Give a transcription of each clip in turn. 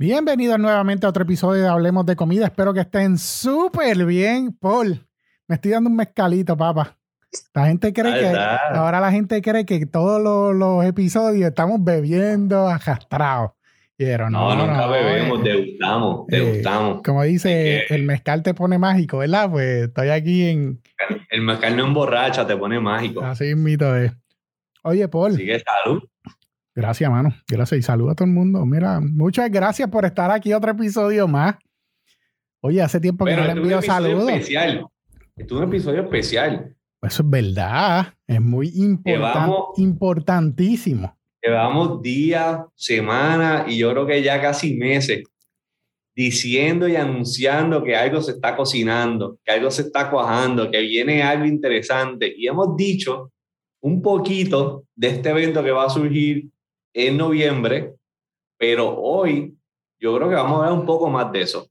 Bienvenidos nuevamente a otro episodio de Hablemos de Comida. Espero que estén súper bien. Paul, me estoy dando un mezcalito, papá. La gente cree que ahora la gente cree que todos los, episodios estamos bebiendo ajastrados. Pero no, no, nunca bebemos, degustamos, eh, degustamos. como dice, el mezcal te pone mágico, ¿verdad? Pues estoy aquí en. El mezcal no emborracha, te pone mágico. Así es mito es. Oye, Paul. Sigue salud. Gracias, mano. Gracias y saludos a todo el mundo. Mira, muchas gracias por estar aquí otro episodio más. Oye, hace tiempo que no le envío saludos. Especial. es un episodio especial. Eso es verdad. Es muy importantísimo. Llevamos días, semanas y yo creo que ya casi meses diciendo y anunciando que algo se está cocinando, que algo se está cuajando, que viene algo interesante. Y hemos dicho un poquito de este evento que va a surgir en noviembre, pero hoy yo creo que vamos a ver un poco más de eso.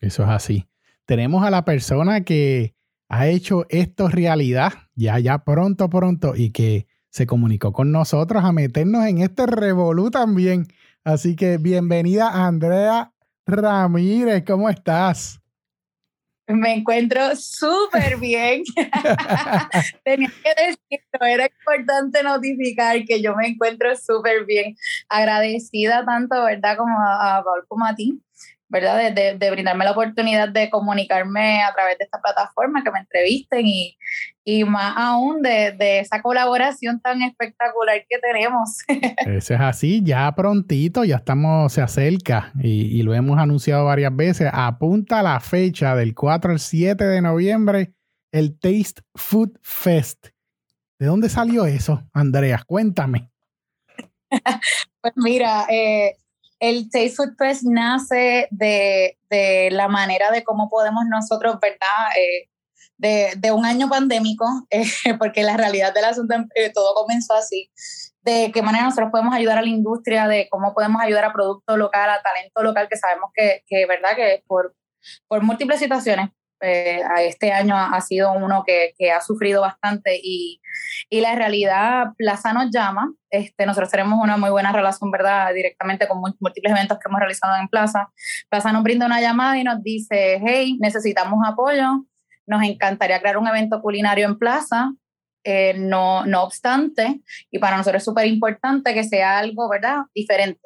Eso es así. Tenemos a la persona que ha hecho esto realidad, ya, ya pronto, pronto, y que se comunicó con nosotros a meternos en este revolú también. Así que bienvenida Andrea Ramírez, ¿cómo estás? Me encuentro súper bien. Tenía que decirlo, era importante notificar que yo me encuentro súper bien. Agradecida tanto, ¿verdad? Como a, a Paul como a ti ¿verdad? De, de, brindarme la oportunidad de comunicarme a través de esta plataforma, que me entrevisten y, y más aún de, de, esa colaboración tan espectacular que tenemos. Eso es así, ya prontito, ya estamos, se acerca y, y, lo hemos anunciado varias veces. Apunta la fecha del 4 al 7 de noviembre, el Taste Food Fest. ¿De dónde salió eso, Andrea? Cuéntame. pues mira, eh, el Taste Food Fest nace de, la manera de cómo podemos nosotros, ¿verdad? Eh, de, un año pandémico, eh, porque la realidad del asunto eh, todo comenzó así, de qué manera nosotros podemos ayudar a la industria, de cómo podemos ayudar a producto local, a talento local, que sabemos que, que ¿verdad? Que por, por múltiples situaciones eh, este año ha, sido uno que, que, ha sufrido bastante y, y, la realidad, Plaza nos llama, este, nosotros tenemos una muy buena relación, ¿verdad? Directamente con múltiples eventos que hemos realizado en Plaza. Plaza nos brinda una llamada y nos dice, hey, necesitamos apoyo, nos encantaría crear un evento culinario en Plaza, eh, no, no obstante, y para nosotros es súper importante que sea algo, ¿verdad? Diferente.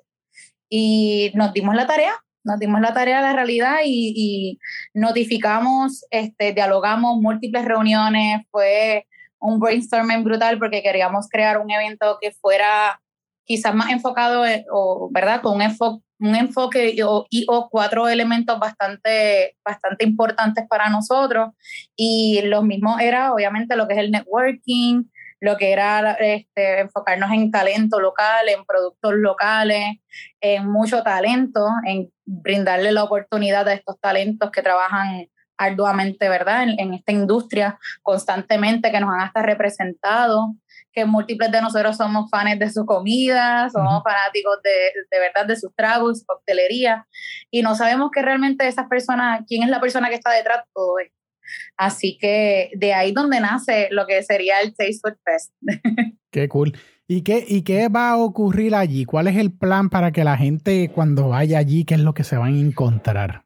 Y nos dimos la tarea nos dimos la tarea de la realidad y, notificamos, este, dialogamos múltiples reuniones, fue un brainstorming brutal porque queríamos crear un evento que fuera quizás más enfocado, o, ¿verdad? Con un enfoque, un enfoque y o, cuatro elementos bastante, bastante importantes para nosotros. Y lo mismo era, obviamente, lo que es el networking, lo que era este, enfocarnos en talento local, en productos locales, en mucho talento, en brindarle la oportunidad a estos talentos que trabajan arduamente, ¿verdad? En, esta industria constantemente, que nos han hasta representado, que múltiples de nosotros somos fans de su comida, somos fanáticos de, de, verdad de sus tragos, su coctelería, y no sabemos que realmente esas personas, quién es la persona que está detrás de todo esto. Así que de ahí donde nace lo que sería el Taste Food Fest. Qué cool. ¿Y qué, ¿Y qué va a ocurrir allí? ¿Cuál es el plan para que la gente cuando vaya allí, qué es lo que se van a encontrar?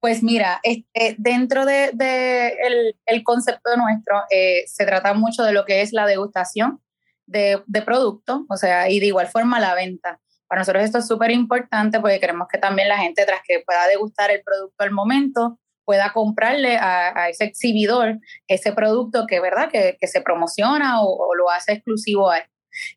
Pues mira, este, dentro de, el, concepto nuestro, eh, se trata mucho de lo que es la degustación de, de o sea, y de igual forma la venta. Para nosotros esto es súper importante porque queremos que también la gente, tras que pueda degustar el producto al momento, pueda comprarle a, ese exhibidor ese producto que, ¿verdad? que, se promociona o, lo hace exclusivo a él.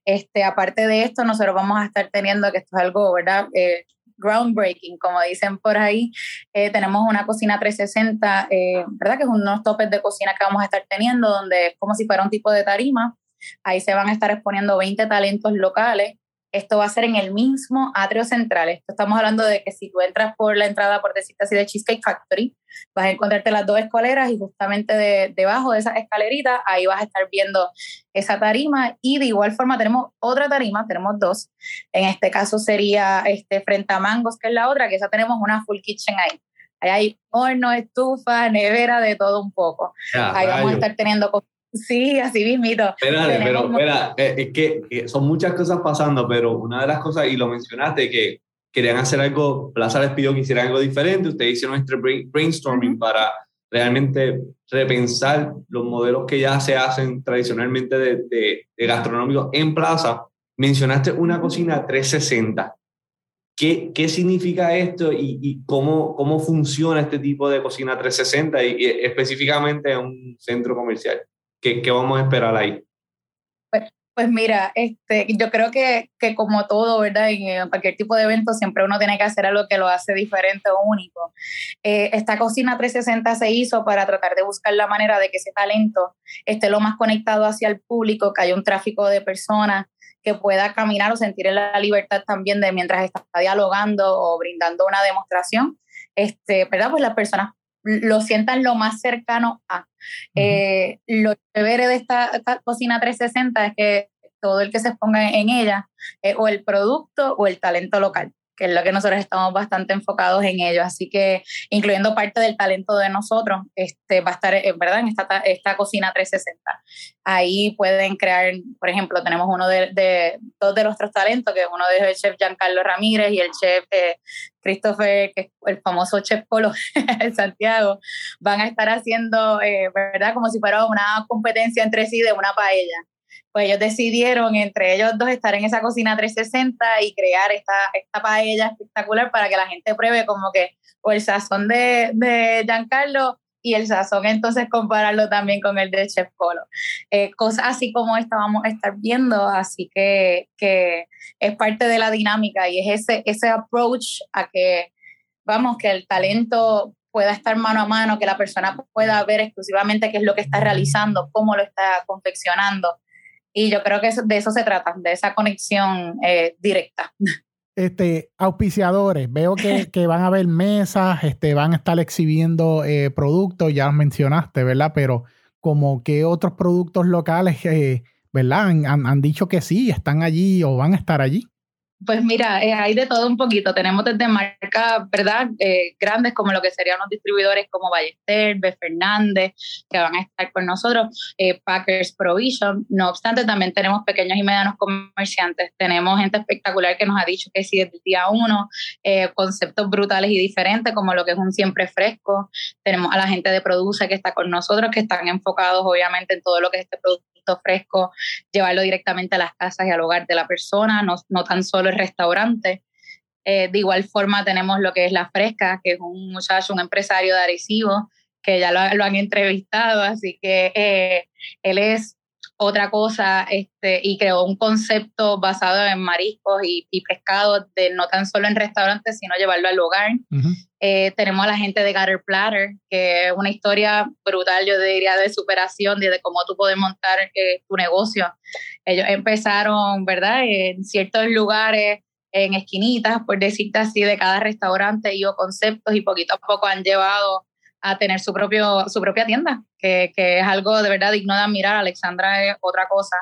Este, aparte de esto, nosotros vamos a estar teniendo, que esto es algo, ¿verdad? Eh, groundbreaking, como dicen por ahí. Eh, tenemos una cocina 360, eh, ¿verdad? Que es unos topes de cocina que vamos a estar teniendo, donde es como si fuera un tipo de tarima. Ahí se van a estar exponiendo 20 talentos locales esto va a ser en el mismo atrio central. Esto estamos hablando de que si tú entras por la entrada, por decirte así, de Cheesecake Factory, vas a encontrarte las dos escaleras y justamente debajo de esa escalerita, ahí vas a estar viendo esa tarima. Y de igual forma tenemos otra tarima, tenemos dos. En este caso sería este, frente a Mangos, que es la otra, que esa tenemos una full kitchen ahí. Ahí hay horno, estufa, nevera, de todo un poco. ahí vamos a estar teniendo Sí, así mismito. Espérate, pero espera, eh, es que, son muchas cosas pasando, pero una de las cosas, y lo mencionaste, que querían hacer algo, Plaza les pidió que hicieran algo diferente, ustedes hicieron este brainstorming para realmente repensar los modelos que ya se hacen tradicionalmente de, de, gastronómicos en Plaza. Mencionaste una cocina 360. ¿Qué, ¿Qué, significa esto y, y, cómo, cómo funciona este tipo de cocina 360 y, y específicamente en un centro comercial? ¿Qué, ¿Qué, vamos a esperar ahí? Pues mira, este, yo creo que, que como todo, ¿verdad? En cualquier tipo de evento siempre uno tiene que hacer algo que lo hace diferente o único. Eh, esta cocina 360 se hizo para tratar de buscar la manera de que ese talento esté lo más conectado hacia el público, que haya un tráfico de personas que pueda caminar o sentir la libertad también de mientras está dialogando o brindando una demostración, este, ¿verdad? Pues las personas lo sientan lo más cercano a. Eh, lo chévere de esta, cocina 360 es que todo el que se exponga en ella es o el producto o el talento local que es lo que nosotros estamos bastante enfocados en ello. Así que, incluyendo parte del talento de nosotros, este, va a estar, en verdad, en esta, esta cocina 360. Ahí pueden crear, por ejemplo, tenemos uno de, de dos de nuestros talentos, que uno es el chef Giancarlo Ramírez y el chef eh, Christopher, que es el famoso chef Polo en Santiago, van a estar haciendo, eh, ¿verdad? Como si fuera una competencia entre sí de una paella pues ellos decidieron entre ellos dos estar en esa cocina 360 y crear esta, esta paella espectacular para que la gente pruebe como que o el sazón de, de Giancarlo y el sazón entonces compararlo también con el de Chef Polo. Eh, cosas así como esta vamos a estar viendo, así que, que es parte de la dinámica y es ese, ese approach a que, vamos, que el talento pueda estar mano a mano, que la persona pueda ver exclusivamente qué es lo que está realizando, cómo lo está confeccionando y yo creo que de eso se trata, de esa conexión eh, directa. Este, auspiciadores, veo que, que, van a haber mesas, este, van a estar exhibiendo eh, productos, ya mencionaste, ¿verdad? Pero como que otros productos locales, eh, ¿verdad? Han, han, dicho que sí, están allí o van a estar allí. Pues mira, eh, hay de todo un poquito. Tenemos desde marcas, ¿verdad? Eh, grandes como lo que serían los distribuidores como Ballester, B. Fernández, que van a estar con nosotros, eh, Packers Provision. No obstante, también tenemos pequeños y medianos comerciantes. Tenemos gente espectacular que nos ha dicho que sí desde el día uno, conceptos brutales y diferentes como lo que es un siempre fresco. Tenemos a la gente de Produce que está con nosotros, que están enfocados obviamente en todo lo que es este producto fresco, llevarlo directamente a las casas y al hogar de la persona, no, no tan solo el restaurante. Eh, de igual forma tenemos lo que es La Fresca, que es un muchacho, un empresario de Arecibo, que ya lo, lo han entrevistado, así que eh, él es otra cosa este, y creó un concepto basado en mariscos y, y pescados, de no tan solo en restaurantes, sino llevarlo al hogar. Eh, tenemos a la gente de Gutter Platter, que es una historia brutal, yo diría, de superación, de, cómo tú puedes montar eh, tu negocio. Ellos empezaron, ¿verdad?, en ciertos lugares, en esquinitas, por decirte así, de cada restaurante y o conceptos y poquito a poco han llevado a tener su, propio, su propia tienda, que, que, es algo de verdad digno de admirar. Alexandra es otra cosa.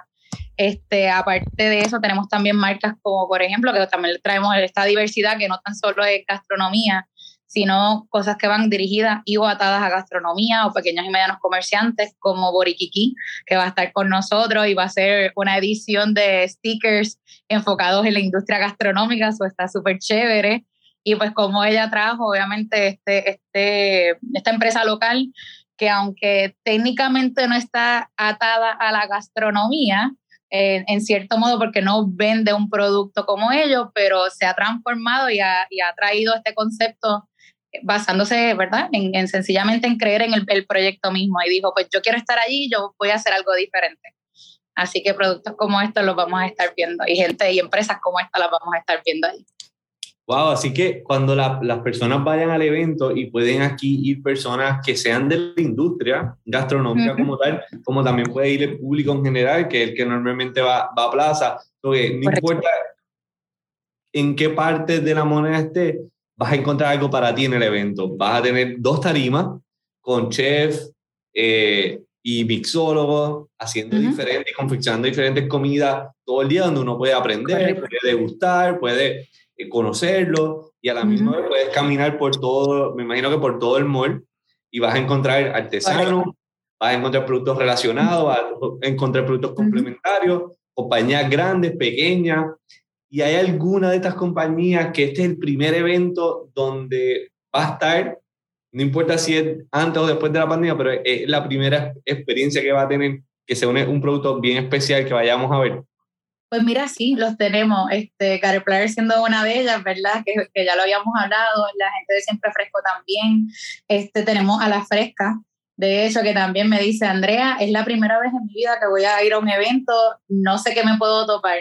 Este, aparte de eso, tenemos también marcas como, por ejemplo, que también traemos esta diversidad que no tan solo es gastronomía, sino cosas que van dirigidas y o atadas a gastronomía o pequeños y medianos comerciantes como Borikiki, que va a estar con nosotros y va a ser una edición de stickers enfocados en la industria gastronómica, eso está súper chévere. Y pues como ella trajo, obviamente, este, este, esta empresa local, que aunque técnicamente no está atada a la gastronomía, eh, en cierto modo porque no vende un producto como ellos, pero se ha transformado y ha, y ha traído este concepto basándose, ¿verdad? En, en sencillamente en creer en el, el, proyecto mismo y dijo, pues yo quiero estar allí, yo voy a hacer algo diferente. Así que productos como estos los vamos a estar viendo y gente y empresas como esta las vamos a estar viendo ahí. Wow, así que cuando la, las personas vayan al evento y pueden aquí ir personas que sean de la industria gastronómica como tal, como también puede ir el público en general, que es el que normalmente va, va a plaza, no importa en qué parte de la moneda esté, vas a encontrar algo para ti en el evento. Vas a tener dos tarimas con chef eh, y mixólogos haciendo diferentes, confeccionando diferentes comidas todo el día donde uno puede aprender, puede degustar, puede conocerlo y a la misma vez puedes caminar por todo, me imagino que por todo el mall y vas a encontrar artesanos, vas a encontrar productos relacionados, vas a encontrar productos complementarios, compañías grandes, pequeñas, y hay alguna de estas compañías que este es el primer evento donde va a estar, no importa si es antes o después de la pandemia, pero es la primera experiencia que va a tener, que se une un producto bien especial que vayamos a ver. Pues mira, sí, los tenemos. Este, Player siendo una de ellas, ¿verdad? Que, que, ya lo habíamos hablado. La gente de Siempre Fresco también. Este, tenemos a La Fresca. De hecho, que también me dice, Andrea, es la primera vez en mi vida que voy a ir a un evento, no sé qué me puedo topar.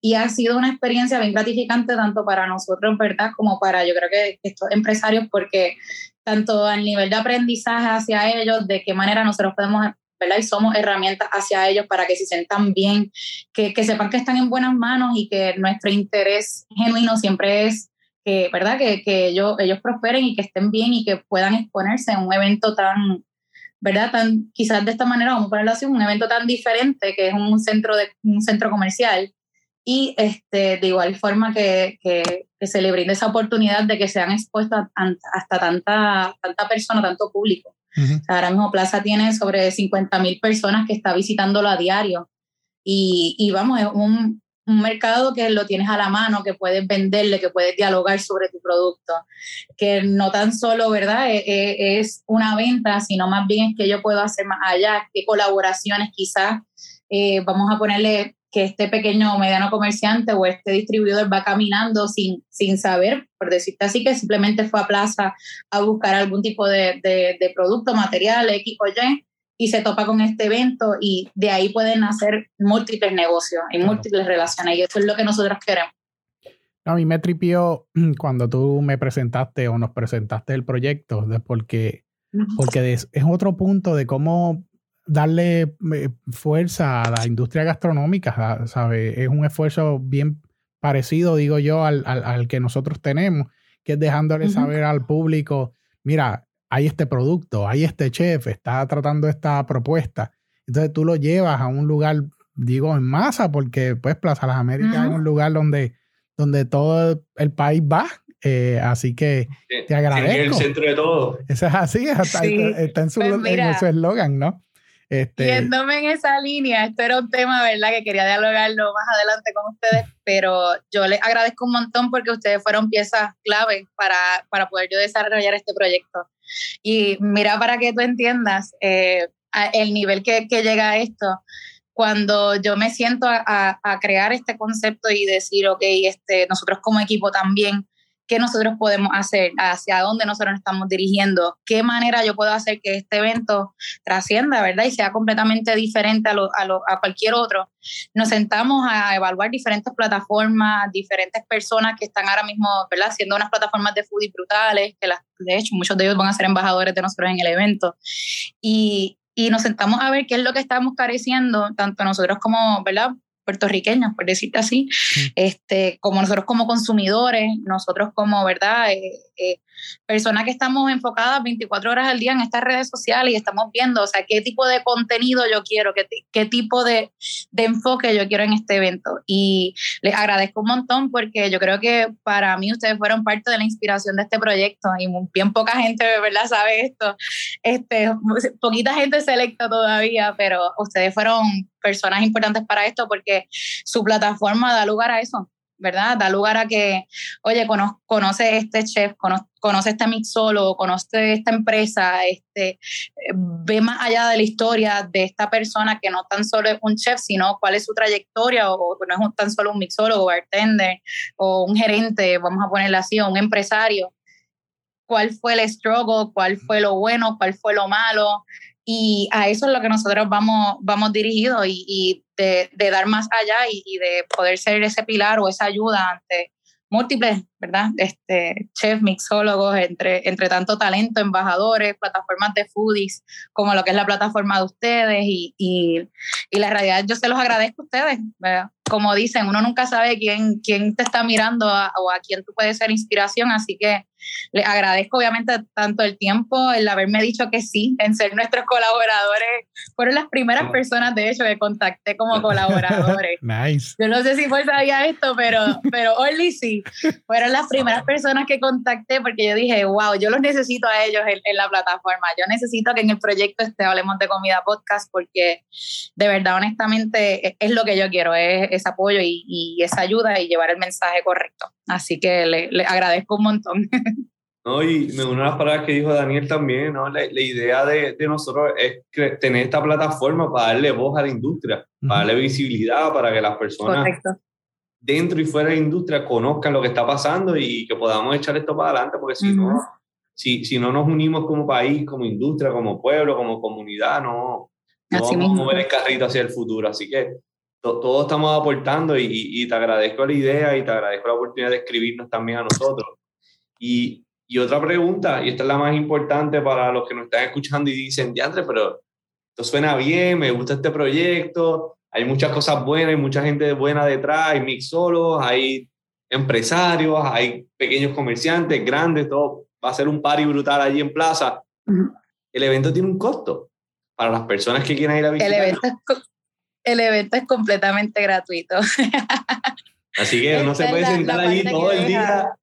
Y ha sido una experiencia bien gratificante tanto para nosotros, ¿verdad? Como para, yo creo que estos empresarios, porque tanto al nivel de aprendizaje hacia ellos, de qué manera nosotros podemos ¿verdad? Y somos herramientas hacia ellos para que se sientan bien, que, que, sepan que están en buenas manos y que nuestro interés genuino siempre es que, ¿verdad? Que, que ellos, ellos prosperen y que estén bien y que puedan exponerse en un evento tan, ¿verdad? Tan, quizás de esta manera, vamos a ponerlo así, un evento tan diferente que es un centro, de, un centro comercial y este, de igual forma que, que, se le brinde esa oportunidad de que sean expuestos hasta tanta, tanta persona, tanto público. Ahora mismo Plaza tiene sobre 50 mil personas que está visitándolo a diario y, y vamos, es un, un, mercado que lo tienes a la mano, que puedes venderle, que puedes dialogar sobre tu producto, que no tan solo, ¿verdad? Es, e, es una venta, sino más bien es que yo puedo hacer más allá, qué colaboraciones quizás, eh, vamos a ponerle que este pequeño o mediano comerciante o este distribuidor va caminando sin, sin saber, por decirte así, que simplemente fue a plaza a buscar algún tipo de, de, producto, material, X o Y, y se topa con este evento y de ahí pueden hacer múltiples negocios y múltiples relaciones y eso es lo que nosotros queremos. A mí me tripió cuando tú me presentaste o nos presentaste el proyecto, porque, porque es otro punto de cómo darle eh, fuerza a la industria gastronómica, ¿sabe? Es un esfuerzo bien parecido, digo yo, al, al, que nosotros tenemos, que es dejándole saber al público, mira, hay este producto, hay este chef, está tratando esta propuesta. Entonces tú lo llevas a un lugar, digo, en masa, porque pues Plaza Las Américas es un lugar donde, donde todo el país va. Eh, así que te agradezco. el centro de todo. Eso es así, está, en su pues eslogan, ¿no? Este... Yéndome en esa línea, esto era un tema, ¿verdad?, que quería dialogarlo más adelante con ustedes, pero yo les agradezco un montón porque ustedes fueron piezas clave para, para poder yo desarrollar este proyecto. Y mira, para que tú entiendas eh, el nivel que, que, llega a esto, cuando yo me siento a, a, crear este concepto y decir, ok, este, nosotros como equipo también qué nosotros podemos hacer, hacia dónde nosotros nos estamos dirigiendo, qué manera yo puedo hacer que este evento trascienda, ¿verdad? Y sea completamente diferente a, a, cualquier otro. Nos sentamos a evaluar diferentes plataformas, diferentes personas que están ahora mismo, ¿verdad? Haciendo unas plataformas de foodie brutales, que las, de hecho muchos de ellos van a ser embajadores de nosotros en el evento. Y, y nos sentamos a ver qué es lo que estamos careciendo, tanto nosotros como, ¿verdad? Puertorriqueños, por decirte así, este, como nosotros como consumidores, nosotros como, ¿verdad? Eh, personas que estamos enfocadas 24 horas al día en estas redes sociales y estamos viendo, o sea, qué tipo de contenido yo quiero, qué, qué tipo de, de, enfoque yo quiero en este evento. Y les agradezco un montón porque yo creo que para mí ustedes fueron parte de la inspiración de este proyecto y bien poca gente, ¿verdad?, sabe esto. Este, poquita gente selecta todavía, pero ustedes fueron personas importantes para esto porque su plataforma da lugar a eso. ¿Verdad? Da lugar a que, oye, conoce este chef, conoce, este mixólogo, conoce esta empresa, este, ve más allá de la historia de esta persona que no tan solo es un chef, sino cuál es su trayectoria, o, no es tan solo un mixólogo, bartender, o un gerente, vamos a ponerlo así, o un empresario. ¿Cuál fue el struggle? ¿Cuál fue lo bueno? ¿Cuál fue lo malo? Y a eso es lo que nosotros vamos, vamos dirigidos y, de, dar más allá y, de poder ser ese pilar o esa ayuda ante múltiples, ¿verdad? Este, chefs, mixólogos, entre, entre tanto talento, embajadores, plataformas de foodies, como lo que es la plataforma de ustedes y, y, y la realidad yo se los agradezco a ustedes. Como dicen, uno nunca sabe quién, quién te está mirando o a quién tú puedes ser inspiración, así que les agradezco obviamente tanto el tiempo, el haberme dicho que sí, en ser nuestros colaboradores. Fueron las primeras ah. personas, de hecho, que contacté como colaboradores. nice. Yo no sé si fue sabía esto, pero, pero Orly sí. Fueron fueron las primeras personas que contacté porque yo dije, wow, yo los necesito a ellos en, la plataforma. Yo necesito que en el proyecto este Hablemos de Comida Podcast porque de verdad, honestamente, e, es, lo que yo quiero, es ese apoyo y, esa ayuda y llevar el mensaje correcto. Así que le, agradezco un montón. No, y me uno a las palabras que dijo Daniel también, ¿no? La, idea de, de, nosotros es tener esta plataforma para darle voz a la industria, para darle visibilidad, para que las personas Correcto dentro y fuera de la industria conozcan lo que está pasando y que podamos echar esto para adelante, porque si no, si, si no nos unimos como país, como industria, como pueblo, como comunidad, no, no vamos a mover el carrito hacia el futuro. Así que todos estamos aportando y, y, te agradezco la idea y te agradezco la oportunidad de escribirnos también a nosotros. Y, y otra pregunta, y esta es la más importante para los que nos están escuchando y dicen, Diandre, pero esto suena bien, me gusta este proyecto, hay muchas cosas buenas, hay mucha gente buena detrás, hay mixólogos, hay empresarios, hay pequeños comerciantes, grandes, todo. Va a ser un party brutal allí en plaza. El evento tiene un costo para las personas que quieran ir a visitar. El evento es, el evento es completamente gratuito. Así que no se puede sentar allí todo el día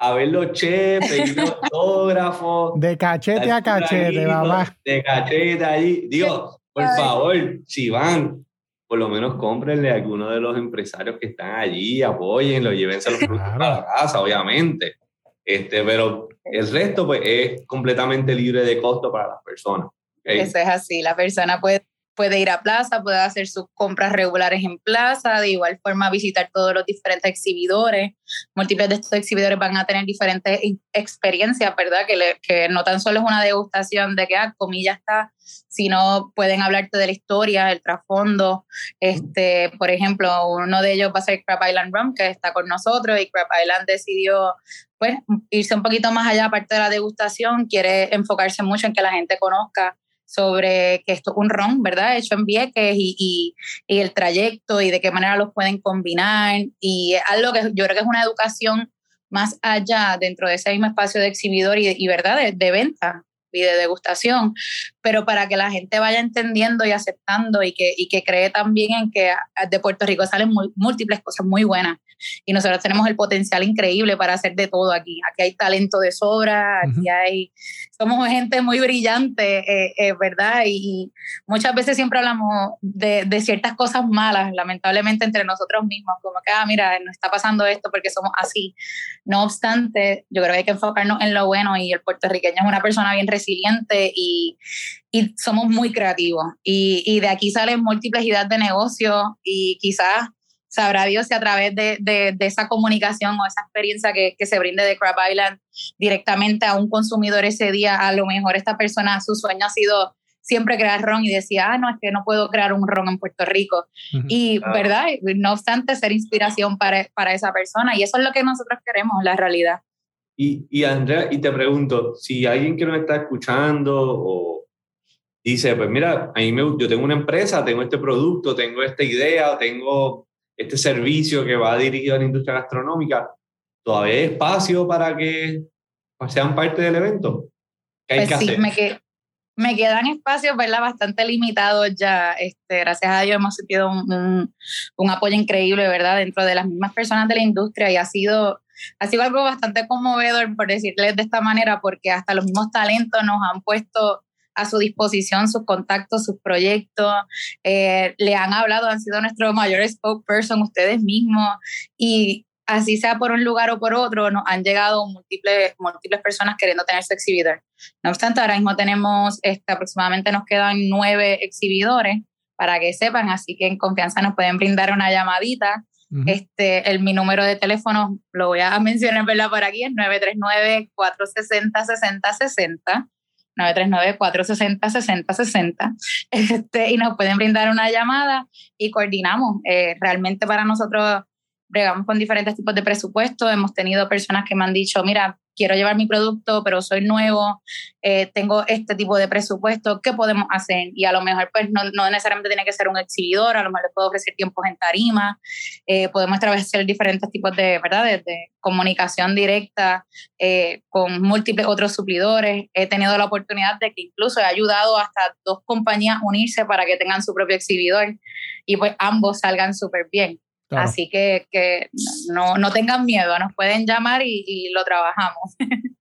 a ver los chefs, pedir autógrafos. De cachete a cachete, mamá. De cachete allí. Dios, por favor, si van, por lo menos cómprenle a alguno de los empresarios que están allí, apóyenlo, llévense los productos a la casa, obviamente. Este, pero el resto pues, es completamente libre de costo para las personas. Eso es así, la persona puede puede ir a plaza, puede hacer sus compras regulares en plaza, de igual forma visitar todos los diferentes exhibidores. Múltiples de estos exhibidores van a tener diferentes experiencias, ¿verdad? Que, que no tan solo es una degustación de que, ah, comida está, sino pueden hablarte de la historia, el trasfondo. Este, por ejemplo, uno de ellos va a ser Crab Island Rum, que está con nosotros, y Crab Island decidió pues, irse un poquito más allá, aparte de la degustación, quiere enfocarse mucho en que la gente conozca sobre que esto es un ron, ¿verdad? Hecho en Vieques y, y, y, el trayecto y de qué manera los pueden combinar. Y algo que yo creo que es una educación más allá dentro de ese mismo espacio de exhibidor y, y ¿verdad? De, de, venta y de degustación, pero para que la gente vaya entendiendo y aceptando y que, y que cree también en que de Puerto Rico salen múltiples cosas muy buenas y nosotros tenemos el potencial increíble para hacer de todo aquí. Aquí hay talento de sobra, aquí hay, somos gente muy brillante, eh, eh, ¿verdad? Y, muchas veces siempre hablamos de, de, ciertas cosas malas, lamentablemente entre nosotros mismos, como que, ah, mira, nos está pasando esto porque somos así. No obstante, yo creo que hay que enfocarnos en lo bueno y el puertorriqueño es una persona bien resiliente y, y somos muy creativos. Y, y de aquí salen múltiples ideas de negocio y quizás sabrá Dios si a través de, de, de esa comunicación o esa experiencia que, que, se brinde de Crab Island directamente a un consumidor ese día, a lo mejor esta persona, su sueño ha sido siempre crear ron y decía, ah, no, es que no puedo crear un ron en Puerto Rico. Y, ¿verdad? No obstante, ser inspiración para, para esa persona. Y eso es lo que nosotros queremos, la realidad. Y, y Andrea, y te pregunto, si alguien que nos está escuchando o dice, pues mira, a mí me, yo tengo una empresa, tengo este producto, tengo esta idea, tengo este servicio que va dirigido a la industria gastronómica, ¿todavía hay espacio para que sean parte del evento? ¿Qué hay pues que sí, Me, me, quedan espacios ¿verdad? bastante limitados ya. Este, gracias a Dios hemos sentido un, un, apoyo increíble ¿verdad? dentro de las mismas personas de la industria y ha sido, ha sido algo bastante conmovedor, por decirles de esta manera, porque hasta los mismos talentos nos han puesto a su disposición sus contactos, sus proyectos, eh, le han hablado, han sido nuestro mayor spokesperson ustedes mismos y así sea por un lugar o por otro, nos han llegado múltiples, múltiples personas queriendo tener su exhibidor. No obstante, ahora mismo tenemos, este, aproximadamente nos quedan nueve exhibidores para que sepan, así que en confianza nos pueden brindar una llamadita. Este, el, mi número de teléfono lo voy a mencionar ¿verdad? por aquí, es 939-460-6060. 939-460-6060 este, y nos pueden brindar una llamada y coordinamos. Eh, realmente para nosotros bregamos con diferentes tipos de presupuestos. Hemos tenido personas que me han dicho, mira, quiero llevar mi producto, pero soy nuevo, eh, tengo este tipo de presupuesto, ¿qué podemos hacer? Y a lo mejor, pues no, no, necesariamente tiene que ser un exhibidor, a lo mejor le puedo ofrecer tiempos en tarima, eh, podemos establecer diferentes tipos de, ¿verdad? De, comunicación directa eh, con múltiples otros suplidores. He tenido la oportunidad de que incluso he ayudado hasta dos compañías a unirse para que tengan su propio exhibidor y pues ambos salgan súper bien. Así que, que no, no, tengan miedo, nos pueden llamar y, y lo trabajamos.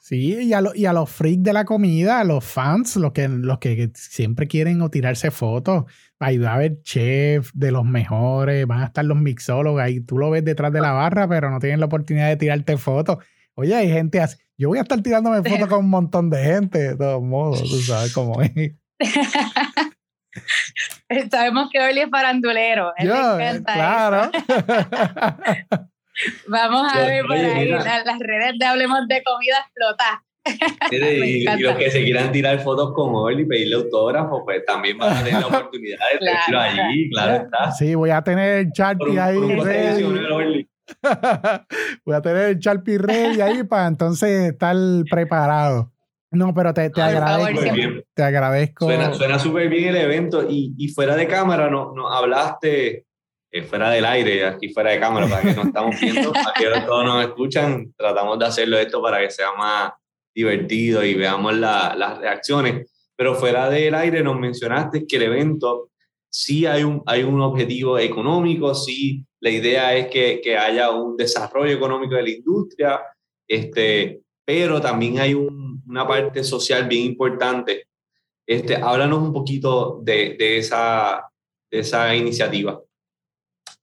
Sí, y a, y a los freaks de la comida, a los fans, los que, los que siempre quieren o tirarse fotos, ahí va a haber chefs de los mejores, van a estar los mixólogos, ahí tú lo ves detrás de la barra, pero no tienen la oportunidad de tirarte fotos. Oye, hay gente así, yo voy a estar tirándome fotos con un montón de gente, de todos modos, tú sabes cómo es. Sabemos que Oli es farandulero. Yo, claro. Vamos a ver por ahí las, redes de Hablemos de Comida explotar. y, los que se quieran tirar fotos con Oli y pedirle autógrafo, pues también van a tener la oportunidad de tenerlo allí, claro está. Sí, voy a tener el Sharpie ahí. voy a tener el Sharpie ready ahí para entonces estar preparado. No, pero te, te agradezco. te agradezco. Suena súper bien el evento y, y, fuera de cámara no, no hablaste eh, fuera del aire, aquí fuera de cámara, para que nos estamos viendo, aquí todos nos escuchan, tratamos de hacerlo esto para que sea más divertido y veamos las reacciones. Pero fuera del aire nos mencionaste que el evento sí hay un, hay un objetivo económico, sí la idea es que, que haya un desarrollo económico de la industria, este, pero también hay una parte social bien importante. Este, háblanos un poquito de, de esa, de esa iniciativa.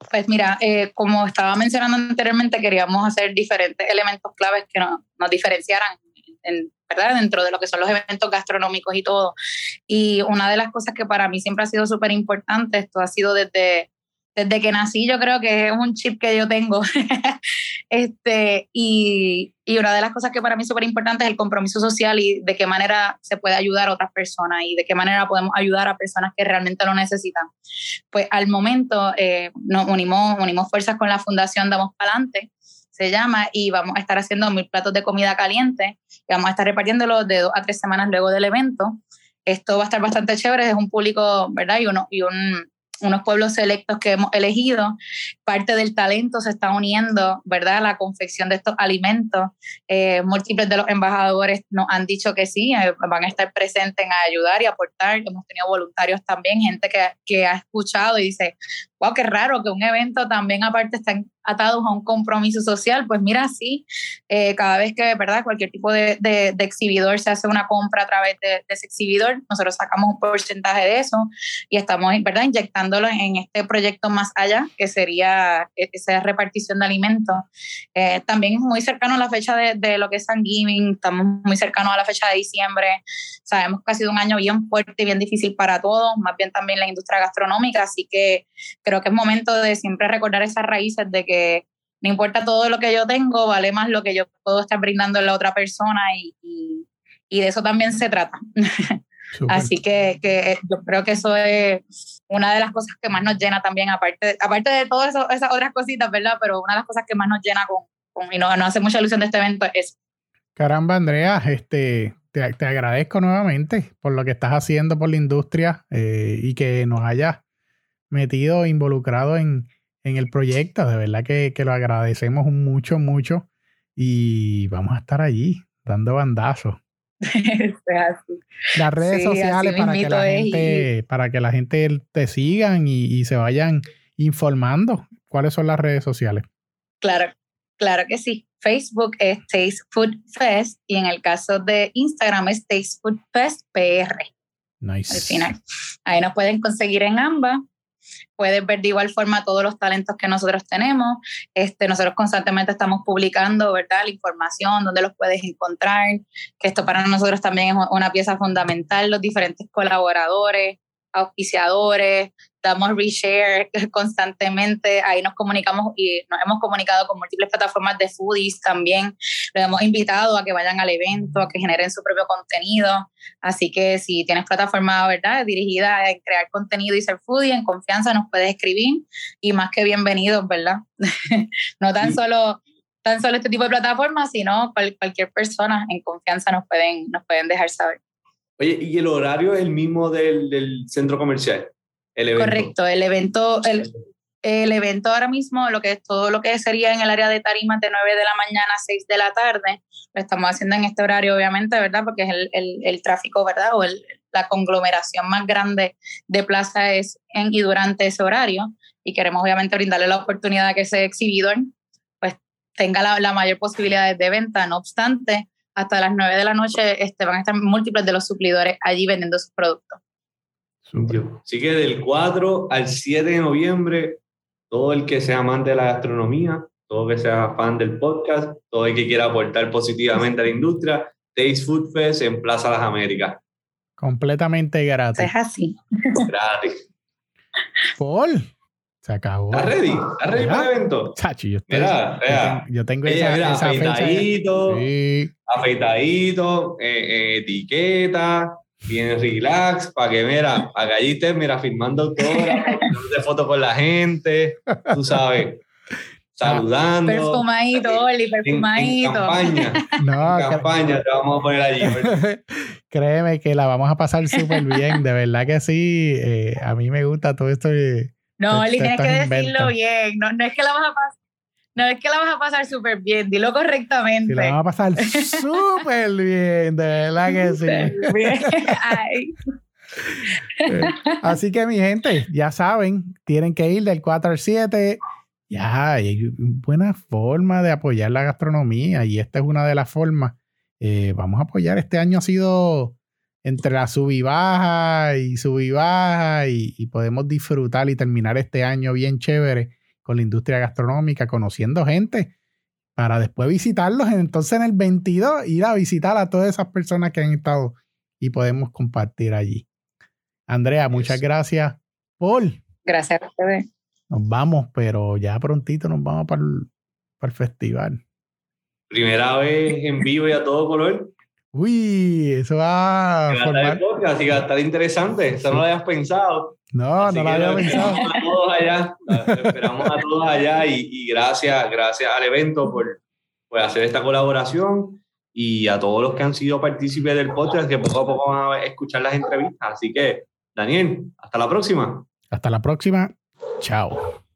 Pues mira, eh, como estaba mencionando anteriormente, queríamos hacer diferentes elementos claves que nos, nos diferenciaran en, ¿verdad? dentro de lo que son los eventos gastronómicos y todo. Y una de las cosas que para mí siempre ha sido súper importante, esto ha sido desde desde que nací yo creo que es un chip que yo tengo. este, y, una de las cosas que para mí es súper importante es el compromiso social y de qué manera se puede ayudar a otras personas y de qué manera podemos ayudar a personas que realmente lo necesitan. Pues al momento eh, nos unimos, unimos fuerzas con la Fundación Damos Palante, se llama, y vamos a estar haciendo mil platos de comida caliente y vamos a estar repartiéndolo de dos a tres semanas luego del evento. Esto va a estar bastante chévere, es un público, ¿verdad? Y, uno, y un, unos pueblos selectos que hemos elegido, parte del talento se está uniendo, ¿verdad?, a la confección de estos alimentos. Eh, múltiples de los embajadores nos han dicho que sí, eh, van a estar presentes en ayudar y aportar. Hemos tenido voluntarios también, gente que, que ha escuchado y dice, wow, qué raro que un evento también aparte está atados a un compromiso social, pues mira, sí, eh, cada vez que, ¿verdad? Cualquier tipo de, de, exhibidor se hace una compra a través de, ese exhibidor, nosotros sacamos un porcentaje de eso y estamos, ¿verdad? Inyectándolo en este proyecto más allá, que sería e, esa repartición de alimentos. Eh, también es muy cercano a la fecha de, lo que es San Giving, estamos muy cercanos a la fecha de diciembre, sabemos que ha sido un año bien fuerte y bien difícil para todos, más bien también la industria gastronómica, así que creo que es momento de siempre recordar esas raíces de que no importa todo lo que yo tengo, vale más lo que yo puedo estar brindando a la otra persona y, y, de eso también se trata. Así que, que, yo creo que eso es una de las cosas que más nos llena también, aparte, aparte de todas esas otras cositas, ¿verdad? Pero una de las cosas que más nos llena con, con y nos, hace mucha ilusión de este evento es Caramba, Andrea, este, te, te, agradezco nuevamente por lo que estás haciendo por la industria eh, y que nos hayas metido, involucrado en, en el proyecto. De verdad que, que, lo agradecemos mucho, mucho. Y vamos a estar allí dando bandazos. Las redes sociales para que, la gente, para que la gente te sigan y, y, se vayan informando. ¿Cuáles son las redes sociales? Claro, claro que sí. Facebook es Taste Food Fest y en el caso de Instagram es Taste Food Fest PR. Nice. Al final. Ahí nos pueden conseguir en ambas. Puedes ver de igual forma todos los talentos que nosotros tenemos. Este, nosotros constantemente estamos publicando, ¿verdad? La información, dónde los puedes encontrar, que esto para nosotros también es una pieza fundamental, los diferentes colaboradores, auspiciadores, damos reshare constantemente, ahí nos comunicamos y nos hemos comunicado con múltiples plataformas de foodies también, los hemos invitado a que vayan al evento, a que generen su propio contenido, así que si tienes plataforma, ¿verdad?, dirigida a crear contenido y ser foodie, en confianza nos puedes escribir y más que bienvenidos, ¿verdad? no tan solo tan solo este tipo de plataformas, sino cualquier persona en confianza nos pueden, nos pueden dejar saber. Oye, ¿y el horario es el mismo del, del centro comercial? Correcto, el evento, el, el, evento ahora mismo, lo que es todo lo que sería en el área de tarimas de 9 de la mañana a 6 de la tarde, lo estamos haciendo en este horario, obviamente, ¿verdad? Porque es el, el, el tráfico, ¿verdad? O el, la conglomeración más grande de plaza es en y durante ese horario y queremos obviamente brindarle la oportunidad a que ese exhibidor pues tenga la, la mayor posibilidad de venta. No obstante, hasta las 9 de la noche este, van a estar múltiples de los suplidores allí vendiendo sus productos. Así que del 4 al 7 de noviembre, todo el que sea amante de la gastronomía, todo el que sea fan del podcast, todo el que quiera aportar positivamente a la industria, Taste Food Fest en Plaza Las Américas. Completamente gratis. Es así. Gratis. Paul, se acabó. ¿Estás ready? ¿Estás ready para el evento? Chachi, yo, estoy, Mira, mira. yo tengo esa, mira, esa fecha. afeitadito. Sí. afeitadito, eh, eh, etiqueta, bien relax, para que, mira, para que allí estés, mira, firmando autógrafos, de fotos con la gente, tú sabes, saludando. Perfumadito, Oli, En, en perfumadito. campaña, No, en cre- campaña te vamos a poner allí. créeme que la vamos a pasar súper bien, de verdad que sí. eh, a mí me gusta todo esto. de- No, Oli, tienes que decirlo bien. No, no es que la vas a pasar. No es que la vas a pasar súper bien, dilo correctamente. Sí, la vamos a pasar súper bien, de verdad que sí. Ay, Así que mi gente, ya saben, tienen que ir del 4 al 7. Ya, hay buena forma de apoyar la gastronomía y esta es una de las formas. Eh, vamos a apoyar. Este año ha sido entre la sub y baja y sub y baja y, y podemos disfrutar y terminar este año bien chévere con la industria gastronómica, conociendo gente para después visitarlos. Entonces en el 22 ir a visitar a todas esas personas que han estado y podemos compartir allí. Andrea, muchas Yes. gracias. Paul, gracias a ustedes. nos vamos, pero ya prontito nos vamos para el, festival. Primera vez en vivo y a todo color. Uy, eso va a formar. podcast, Así que va a estar interesante. Eso no lo habías pensado. No, Así no lo había pensado. esperamos a todos allá. Esperamos a todos allá y, y gracias, gracias al evento por, por hacer esta colaboración y a todos los que han sido partícipes del podcast que poco a poco van a escuchar las entrevistas. Así que, Daniel, hasta la próxima. Hasta la próxima. Chao.